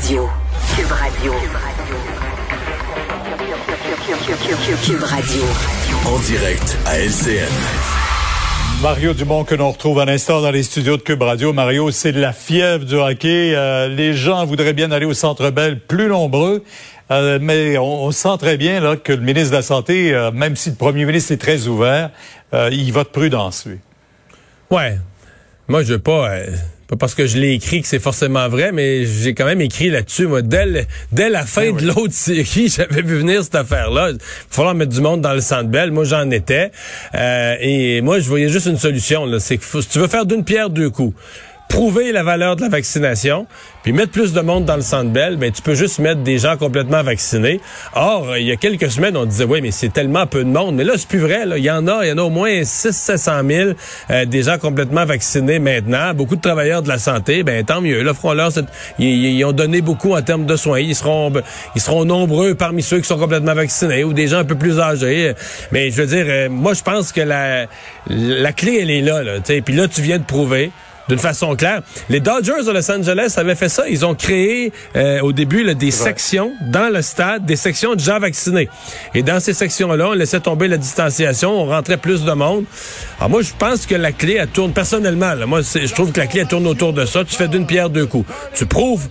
Radio. Cube Radio. Cube Radio. En direct à LCN. Mario Dumont que l'on retrouve à l'instant dans les studios de Cube Radio. Mario, c'est la fièvre du hockey. Euh, les gens voudraient bien aller au Centre Bell plus nombreux. Euh, mais on, sent très bien là, que le ministre de la Santé, euh, même si le premier ministre est très ouvert, il vote prudence, lui. Ouais. Moi, je veux pas pas parce que je l'ai écrit que c'est forcément vrai, mais j'ai quand même écrit là-dessus. Moi, dès, dès la fin ben de l'autre série, j'avais vu venir cette affaire-là. Il va falloir mettre du monde dans le centre belle. Moi, j'en étais. Euh, et moi, je voyais juste une solution. C'est que si tu veux faire d'une pierre deux coups, prouver la valeur de la vaccination, puis mettre plus de monde dans le centre Bell, ben tu peux juste mettre des gens complètement vaccinés. Or, il y a quelques semaines, on disait oui, mais c'est tellement peu de monde. Mais là, c'est plus vrai. Là. Il y en a, il y en a au moins 6 700 000 euh, des gens complètement vaccinés maintenant. Beaucoup de travailleurs de la santé, ben tant mieux. Là, feront-leur, ils, ils, ont donné beaucoup en termes de soins. Ils seront, ils seront nombreux parmi ceux qui sont complètement vaccinés ou des gens un peu plus âgés. Mais je veux dire, euh, moi, je pense que la, la clé, elle est là. là puis là, tu viens de prouver d'une façon claire. Les Dodgers de Los Angeles avaient fait ça. Ils ont créé euh, au début là, des sections dans le stade, des sections de gens vaccinés. Et dans ces sections-là, on laissait tomber la distanciation, on rentrait plus de monde. Alors moi, je pense que la clé, elle tourne personnellement. Là, moi, je trouve que la clé, elle tourne autour de ça. Tu fais d'une pierre deux coups. Tu prouves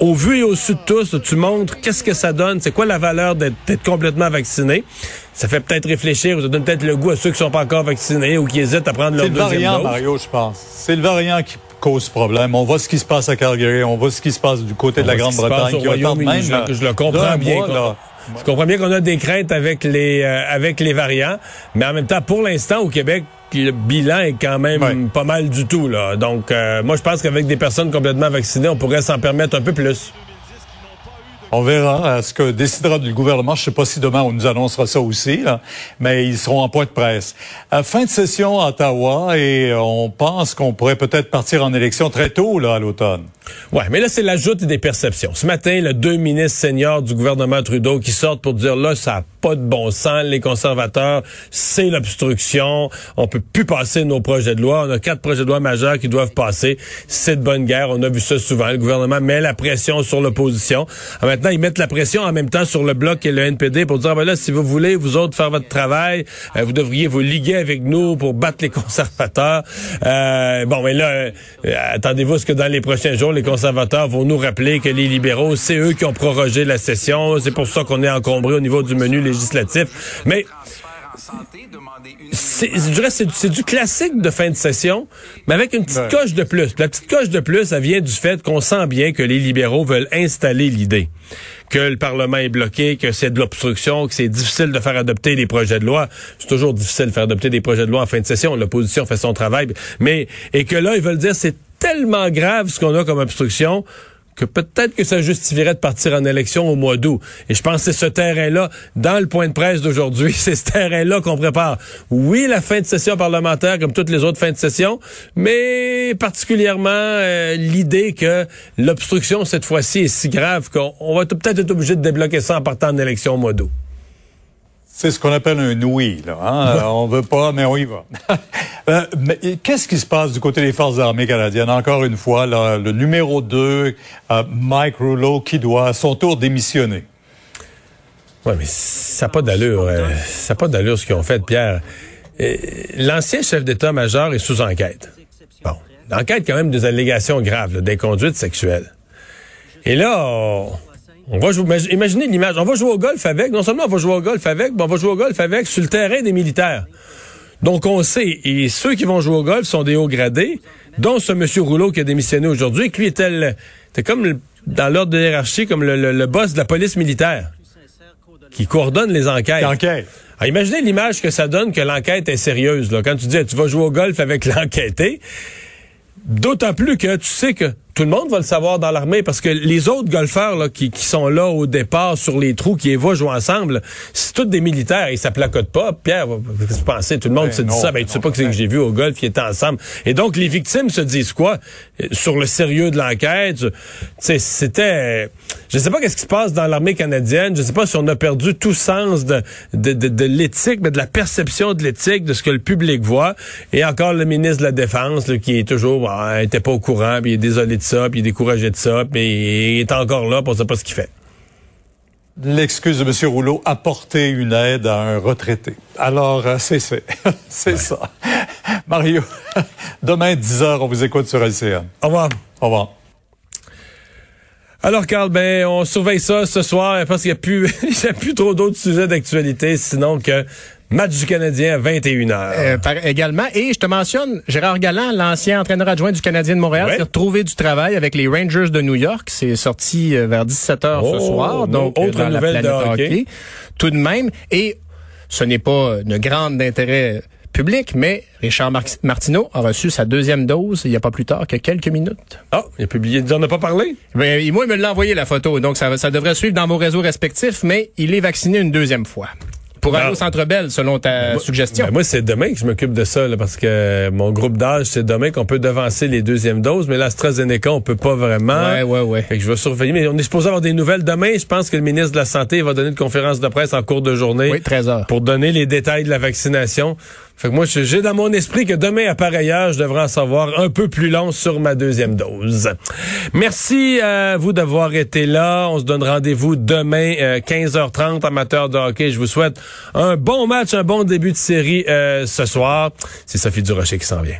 au vu et au su de tous, tu montres qu'est-ce que ça donne, c'est quoi la valeur d'être complètement vacciné. Ça fait peut-être réfléchir, ça donne peut-être le goût à ceux qui sont pas encore vaccinés ou qui hésitent à prendre leur deuxième dose. C'est le variant, Mario, je pense. C'est le variant qui cause problème. On voit ce qui se passe à Calgary, on voit ce qui se passe du côté de la Grande-Bretagne. qui même, je, je le comprends bien. je comprends bien qu'on a des craintes avec les euh, avec les variants, mais en même temps, pour l'instant, au Québec, le bilan est quand même pas mal du tout. Là. Donc, euh, moi, je pense qu'avec des personnes complètement vaccinées, on pourrait s'en permettre un peu plus. On verra euh, ce que décidera le gouvernement. Je ne sais pas si demain on nous annoncera ça aussi, mais ils seront en point de presse. À fin de session à Ottawa et on pense qu'on pourrait peut-être partir en élection très tôt là à l'automne. Ouais, mais là c'est l'ajout des perceptions. Ce matin, le deux ministres seniors du gouvernement Trudeau qui sortent pour dire là ça pas de bon sens. Les conservateurs, c'est l'obstruction. On peut plus passer nos projets de loi. On a quatre projets de loi majeurs qui doivent passer. C'est de bonne guerre. On a vu ça souvent. Le gouvernement met la pression sur l'opposition. Maintenant, ils mettent la pression en même temps sur le bloc et le NPD pour dire, ben là, si vous voulez, vous autres, faire votre travail, euh, vous devriez vous liguer avec nous pour battre les conservateurs. Euh, bon, mais là, euh, attendez-vous ce que dans les prochains jours, les conservateurs vont nous rappeler que les libéraux, c'est eux qui ont prorogé la session. C'est pour ça qu'on est encombré au niveau du menu législatif. Mais je dirais c'est du classique de fin de session, mais avec une petite coche de plus. La petite coche de plus, ça vient du fait qu'on sent bien que les libéraux veulent installer l'idée que le Parlement est bloqué, que c'est de l'obstruction, que c'est difficile de faire adopter des projets de loi. C'est toujours difficile de faire adopter des projets de loi en fin de session. L'opposition fait son travail, mais et que là ils veulent dire c'est tellement grave ce qu'on a comme obstruction que peut-être que ça justifierait de partir en élection au mois d'août. Et je pense que c'est ce terrain-là, dans le point de presse d'aujourd'hui, c'est ce terrain-là qu'on prépare. Oui, la fin de session parlementaire, comme toutes les autres fins de session, mais particulièrement euh, l'idée que l'obstruction, cette fois-ci, est si grave qu'on va peut-être être obligé de débloquer ça en partant en élection au mois d'août. C'est ce qu'on appelle un oui. Là, hein? on veut pas, mais on y va. Euh, mais qu'est-ce qui se passe du côté des forces armées canadiennes? Encore une fois, là, le numéro 2, euh, Mike Rouleau, qui doit à son tour démissionner. Oui, mais ça n'a pas d'allure. Euh, ça n'a pas d'allure ce qu'ils ont fait, Pierre. L'ancien chef d'état-major est sous enquête. Bon, l'enquête quand même des allégations graves, des conduites sexuelles. Et là, on, va jouer, imaginez l'image, on va jouer au golf avec, non seulement on va jouer au golf avec, mais on va jouer au golf avec sur le terrain des militaires. Donc, on sait, et ceux qui vont jouer au golf sont des hauts gradés, dont ce monsieur Rouleau qui a démissionné aujourd'hui, qui lui était, comme dans l'ordre de hiérarchie, comme le, boss de la police militaire, qui coordonne les enquêtes. Enquête. Alors, imaginez l'image que ça donne que l'enquête est sérieuse. Là. Quand tu dis, tu vas jouer au golf avec l'enquêté, d'autant plus que tu sais que tout le monde va le savoir dans l'armée parce que les autres golfeurs là, qui, qui, sont là au départ sur les trous, qui vont jouer ensemble, c'est tous des militaires. Ils s'applacotent pas. Pierre, qu'est-ce que tu pensez? Tout le monde ben se dit ça. Ben, tu sais pas que c'est que j'ai vu au golf, ils étaient ensemble. Et donc, les victimes se disent quoi? Sur le sérieux de l'enquête, c'était... je sais pas qu'est-ce qui se passe dans l'armée canadienne. Je sais pas si on a perdu tout sens de, de, de, l'éthique, mais de la perception de l'éthique, de ce que le public voit. Et encore le ministre de la Défense, qui est toujours, bah, était pas au courant, puis il est désolé de ça, puis il est découragé de ça, puis il est encore là, pour on sait pas ce qu'il fait. L'excuse de M. Rouleau, apporter une aide à un retraité. Alors, euh, c'est c'est c'est ça. Mario, demain 10 h on vous écoute sur LCN. Au revoir. Au revoir. Alors, Carl, ben, on surveille ça ce soir parce qu'il n'y a plus, il y a plus trop d'autres sujets d'actualité, sinon que Match du Canadien à 21h. Euh, également. Et je te mentionne, Gérard Galland, l'ancien entraîneur adjoint du Canadien de Montréal, s'est retrouvé du travail avec les Rangers de New York. C'est sorti euh, vers 17h ce oh, soir. Donc, autre dans nouvelle la de hockey. Tout de même. Et ce n'est pas de grande intérêt public, mais Richard Martineau a reçu sa deuxième dose il n'y a pas plus tard que quelques minutes. Ah, il a publié, il n'en a pas parlé? Ben, moi, il me l'a envoyé la photo, donc ça, ça devrait suivre dans vos réseaux respectifs, mais il est vacciné une deuxième fois pour aller au Centre Bell, selon ta suggestion. Ben moi, c'est demain que je m'occupe de ça, parce que mon groupe d'âge, c'est demain qu'on peut devancer les deuxièmes doses, mais l'AstraZeneca, on peut pas vraiment. Ouais, ouais, ouais. Fait que je vais surveiller, mais on est supposé avoir des nouvelles demain. Je pense que le ministre de la Santé va donner une conférence de presse en cours de journée. Oui, 13 heures. Pour donner les détails de la vaccination. Fait que moi, j'ai dans mon esprit que demain, à pareille heure, je devrais en savoir un peu plus long sur ma deuxième dose. Merci à vous d'avoir été là. On se donne rendez-vous demain, 15h30, amateur de hockey. Je vous souhaite un bon match, un bon début de série euh, ce soir. C'est Sophie Durocher qui s'en vient.